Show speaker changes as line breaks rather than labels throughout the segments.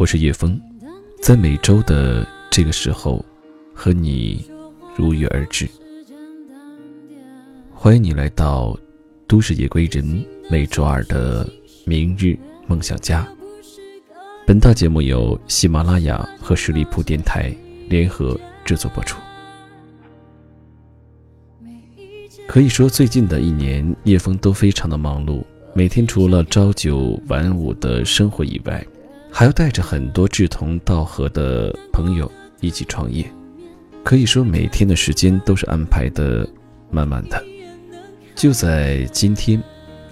我是叶枫，在每周的这个时候，和你如约而至。欢迎你来到都市夜归人每周二的明日梦想家。本档节目由喜马拉雅和十里铺电台联合制作播出。可以说，最近的一年，叶枫都非常的忙碌，每天除了朝九晚五的生活以外。还要带着很多志同道合的朋友一起创业，可以说每天的时间都是安排的满满的。就在今天，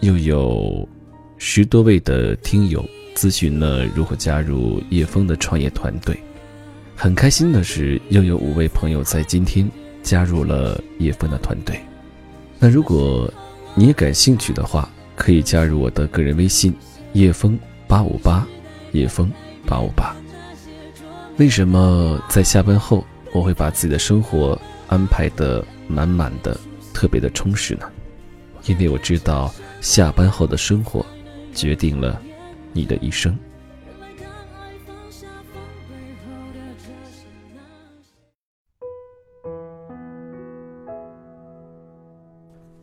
又有十多位的听友咨询了如何加入叶枫的创业团队。很开心的是，又有五位朋友在今天加入了叶枫的团队。那如果你也感兴趣的话，可以加入我的个人微信：叶枫八五八。叶枫八五八。为什么在下班后我会把自己的生活安排的满满的、特别的充实呢？因为我知道下班后的生活决定了你的一生。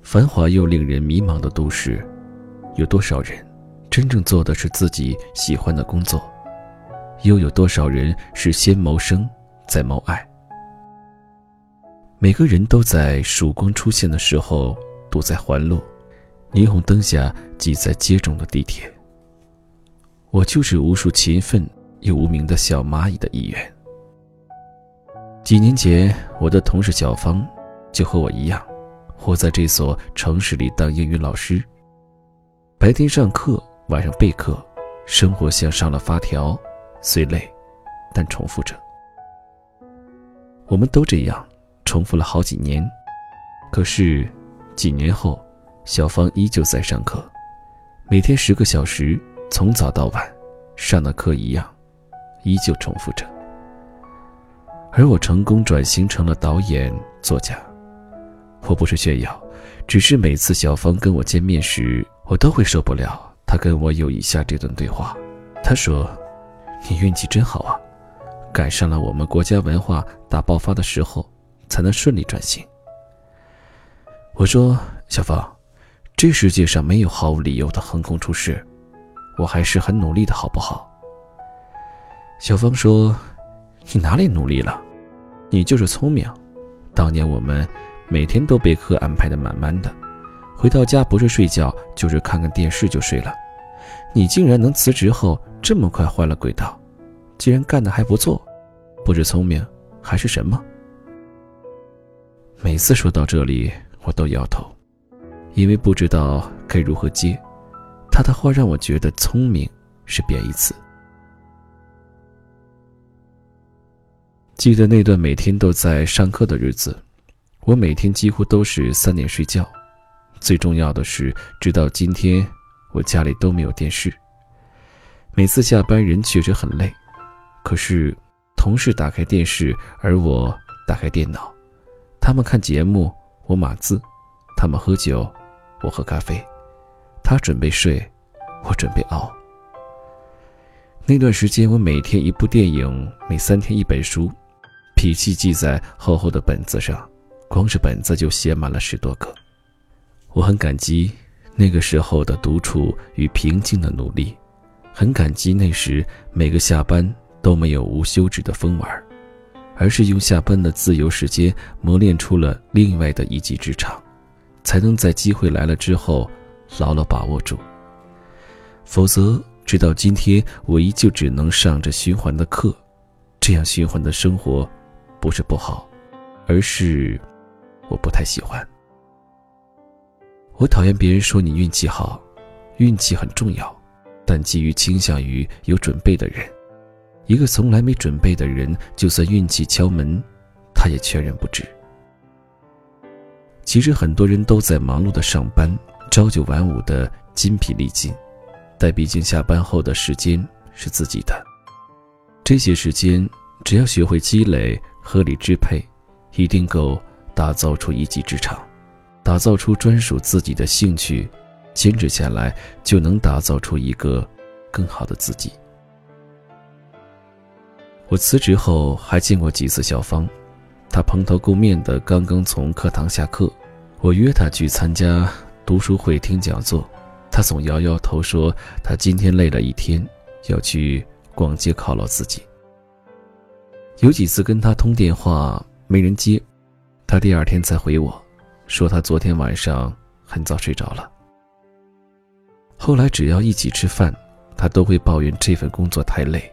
繁华又令人迷茫的都市，有多少人？真正做的是自己喜欢的工作，又有多少人是先谋生再谋爱？每个人都在曙光出现的时候堵在环路，霓虹灯下挤在街中的地铁。我就是无数勤奋又无名的小蚂蚁的一员。几年前，我的同事小芳就和我一样，活在这所城市里当英语老师，白天上课。晚上备课，生活像上了发条，虽累，但重复着。我们都这样，重复了好几年。可是，几年后，小芳依旧在上课，每天十个小时，从早到晚，上的课一样，依旧重复着。而我成功转型成了导演、作家。我不是炫耀，只是每次小芳跟我见面时，我都会受不了。他跟我有以下这段对话，他说：“你运气真好啊，赶上了我们国家文化大爆发的时候，才能顺利转型。”我说：“小芳，这世界上没有毫无理由的横空出世，我还是很努力的，好不好？”小芳说：“你哪里努力了？你就是聪明。当年我们每天都被课安排的满满的。”回到家不是睡觉就是看看电视就睡了，你竟然能辞职后这么快换了轨道，竟然干得还不错，不知聪明还是什么？每次说到这里我都摇头，因为不知道该如何接。他的话让我觉得聪明是贬义词。记得那段每天都在上课的日子，我每天几乎都是三点睡觉。最重要的是，直到今天，我家里都没有电视。每次下班，人确实很累，可是同事打开电视，而我打开电脑，他们看节目，我码字；他们喝酒，我喝咖啡；他准备睡，我准备熬。那段时间，我每天一部电影，每三天一本书，脾气记在厚厚的本子上，光是本子就写满了十多个。我很感激那个时候的独处与平静的努力，很感激那时每个下班都没有无休止的疯玩，而是用下班的自由时间磨练出了另外的一技之长，才能在机会来了之后牢牢把握住。否则，直到今天，我依旧只能上着循环的课，这样循环的生活，不是不好，而是我不太喜欢。我讨厌别人说你运气好，运气很重要，但基于倾向于有准备的人。一个从来没准备的人，就算运气敲门，他也全然不知。其实很多人都在忙碌的上班，朝九晚五的筋疲力尽，但毕竟下班后的时间是自己的。这些时间，只要学会积累、合理支配，一定够打造出一技之长。打造出专属自己的兴趣，坚持下来，就能打造出一个更好的自己。我辞职后还见过几次小芳，她蓬头垢面的，刚刚从课堂下课。我约她去参加读书会听讲座，她总摇摇头说她今天累了一天，要去逛街犒劳自己。有几次跟她通电话没人接，她第二天才回我，说他昨天晚上很早睡着了。后来只要一起吃饭，他都会抱怨这份工作太累。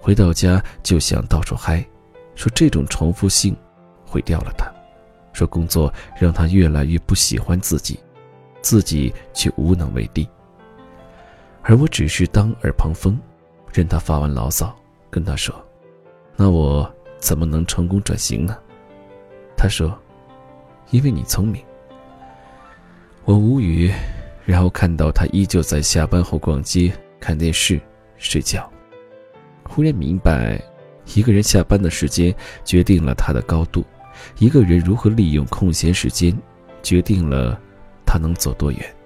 回到家就想到处嗨，说这种重复性毁掉了他，说工作让他越来越不喜欢自己，自己却无能为力。而我只是当耳旁风，任他发完牢骚，跟他说：“那我怎么能成功转型呢？”他说：“因为你聪明。”我无语，然后看到他依旧在下班后逛街、看电视、睡觉。忽然明白，一个人下班的时间决定了他的高度，一个人如何利用空闲时间，决定了他能走多远。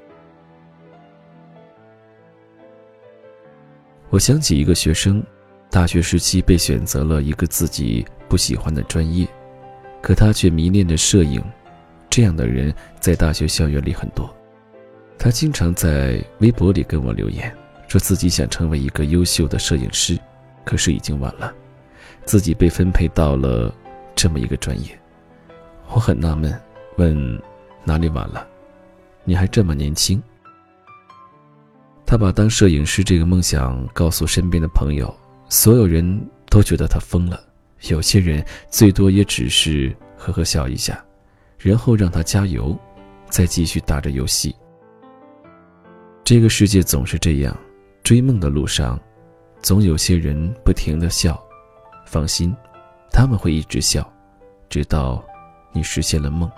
我想起一个学生，大学时期被选择了一个自己不喜欢的专业，可他却迷恋着摄影。这样的人在大学校园里很多，他经常在微博里跟我留言，说自己想成为一个优秀的摄影师。可是已经晚了，自己被分配到了这么一个专业，我很纳闷，问哪里晚了？你还这么年轻。他把当摄影师这个梦想告诉身边的朋友，所有人都觉得他疯了，有些人最多也只是呵呵笑一下，然后让他加油，再继续打着游戏。这个世界总是这样，追梦的路上。总有些人不停的笑，放心，他们会一直笑，直到你实现了梦。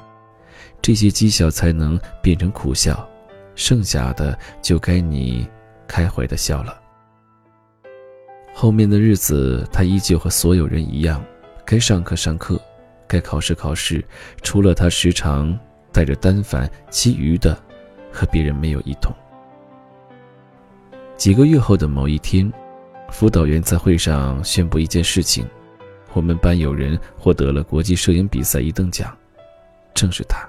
这些讥笑才能变成苦笑，剩下的就该你开怀的笑了。后面的日子，他依旧和所有人一样，该上课上课，该考试考试，除了他时常带着单反，其余的和别人没有异同。几个月后的某一天。辅导员在会上宣布一件事情：我们班有人获得了国际摄影比赛一等奖，正是他。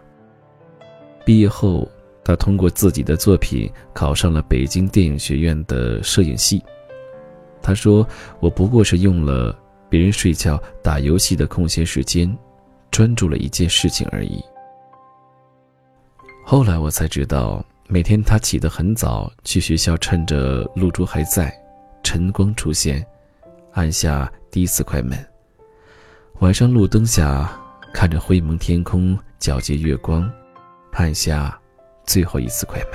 毕业后，他通过自己的作品考上了北京电影学院的摄影系。他说：“我不过是用了别人睡觉、打游戏的空闲时间，专注了一件事情而已。”后来我才知道，每天他起得很早，去学校，趁着露珠还在。晨光出现，按下第一次快门。晚上路灯下，看着灰蒙天空，皎洁月光，按下最后一次快门。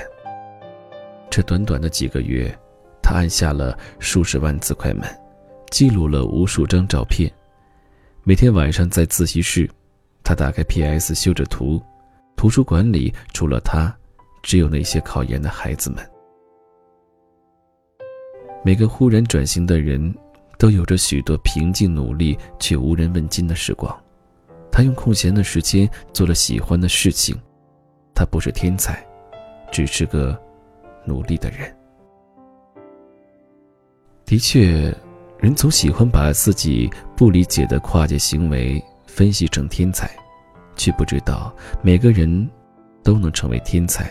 这短短的几个月，他按下了数十万次快门，记录了无数张照片。每天晚上在自习室，他打开 P.S. 修着图。图书馆里除了他，只有那些考研的孩子们。每个忽然转型的人，都有着许多平静、努力却无人问津的时光。他用空闲的时间做了喜欢的事情。他不是天才，只是个努力的人。的确，人总喜欢把自己不理解的跨界行为分析成天才，却不知道每个人都能成为天才，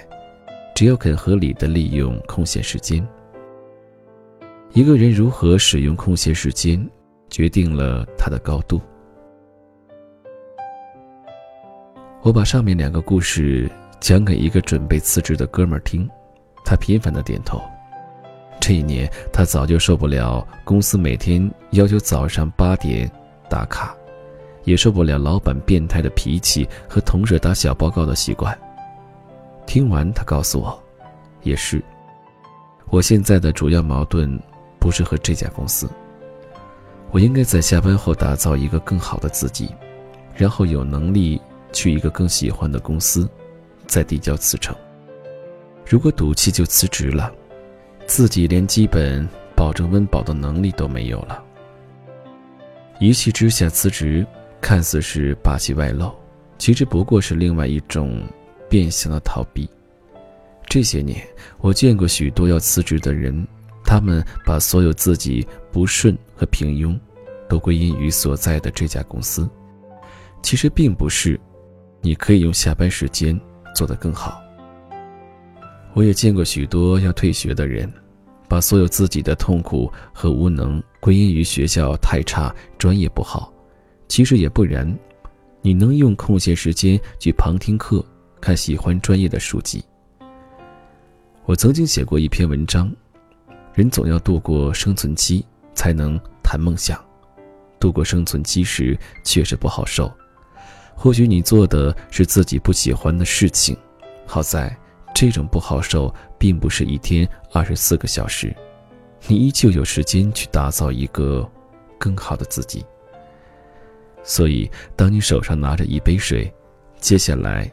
只要肯合理的利用空闲时间。一个人如何使用空闲时间，决定了他的高度。我把上面两个故事讲给一个准备辞职的哥们儿听，他频繁的点头。这一年，他早就受不了公司每天要求早上八点打卡，也受不了老板变态的脾气和同事打小报告的习惯。听完，他告诉我，也是，我现在的主要矛盾。不是和这家公司。我应该在下班后打造一个更好的自己，然后有能力去一个更喜欢的公司，再递交辞呈。如果赌气就辞职了，自己连基本保证温饱的能力都没有了。一气之下辞职，看似是霸气外露，其实不过是另外一种变相的逃避。这些年，我见过许多要辞职的人。他们把所有自己不顺和平庸，都归因于所在的这家公司。其实并不是，你可以用下班时间做得更好。我也见过许多要退学的人，把所有自己的痛苦和无能归因于学校太差、专业不好。其实也不然，你能用空闲时间去旁听课、看喜欢专业的书籍。我曾经写过一篇文章：人总要度过生存期，才能谈梦想。度过生存期时确实不好受。或许你做的是自己不喜欢的事情，好在这种不好受并不是一天二十四个小时，你依旧有时间去打造一个更好的自己。所以，当你手上拿着一杯水，接下来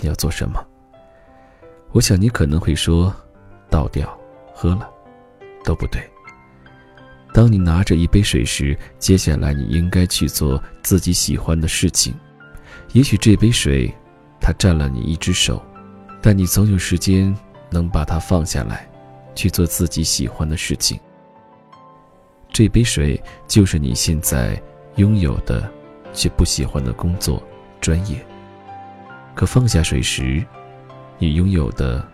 你要做什么？我想你可能会说，倒掉，喝了，都不对。当你拿着一杯水时，接下来你应该去做自己喜欢的事情。也许这杯水，它占了你一只手，但你总有时间能把它放下来，去做自己喜欢的事情。这杯水就是你现在拥有的，却不喜欢的工作专业。可放下水时，你拥有的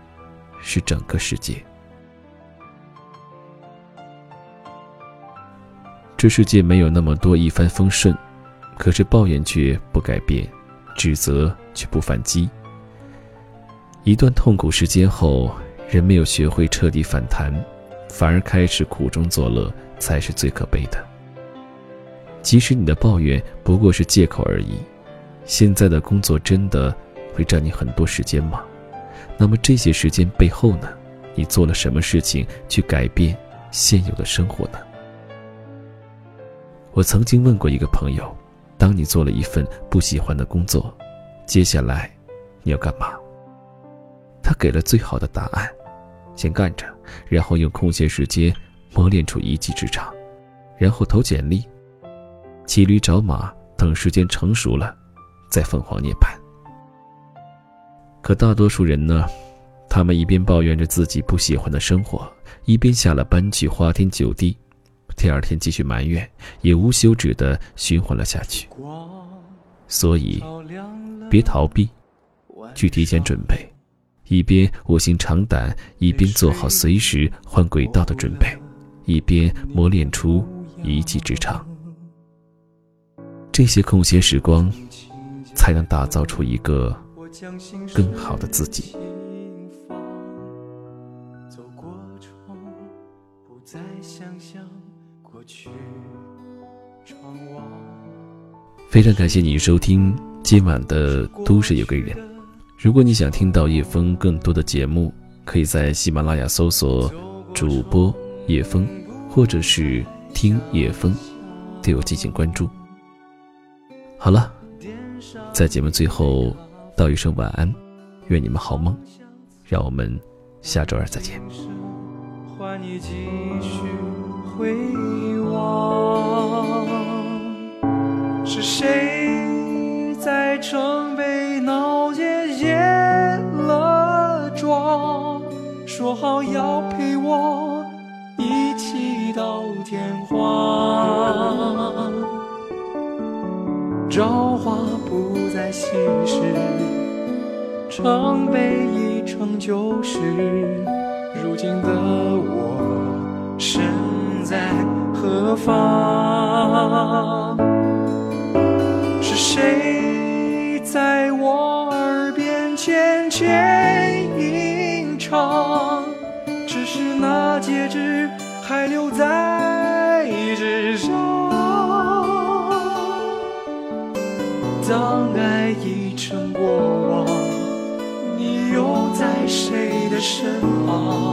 是整个世界。这世界没有那么多一帆风顺，可是抱怨却不改变。指责却不反击。一段痛苦时间后，人没有学会彻底反弹，反而开始苦中作乐，才是最可悲的。即使你的抱怨不过是借口而已，现在的工作真的会占你很多时间吗？那么这些时间背后呢？你做了什么事情去改变现有的生活呢？我曾经问过一个朋友。当你做了一份不喜欢的工作，接下来你要干嘛？他给了最好的答案：先干着，然后用空闲时间磨练出一技之长，然后投简历，骑驴找马，等时间成熟了，再凤凰涅槃。可大多数人呢，他们一边抱怨着自己不喜欢的生活，一边下了班去花天酒地。第二天继续埋怨，也无休止的循环了下去。所以，别逃避，去提前准备，一边卧薪尝胆，一边做好随时换轨道的准备，一边磨练出一技之长。这些空闲时光，才能打造出一个更好的自己。非常感谢你收听今晚的《都市有个人》。如果你想听到叶枫更多的节目，可以在喜马拉雅搜索主播叶枫，或者是听叶枫，对我进行关注。好了，在节目最后道一声晚安，愿你们好梦。让我们下周二再见。回望，是谁在朝花不再稀释，城北已成旧事。如今的我，身。在何方？是谁在我谁的身旁？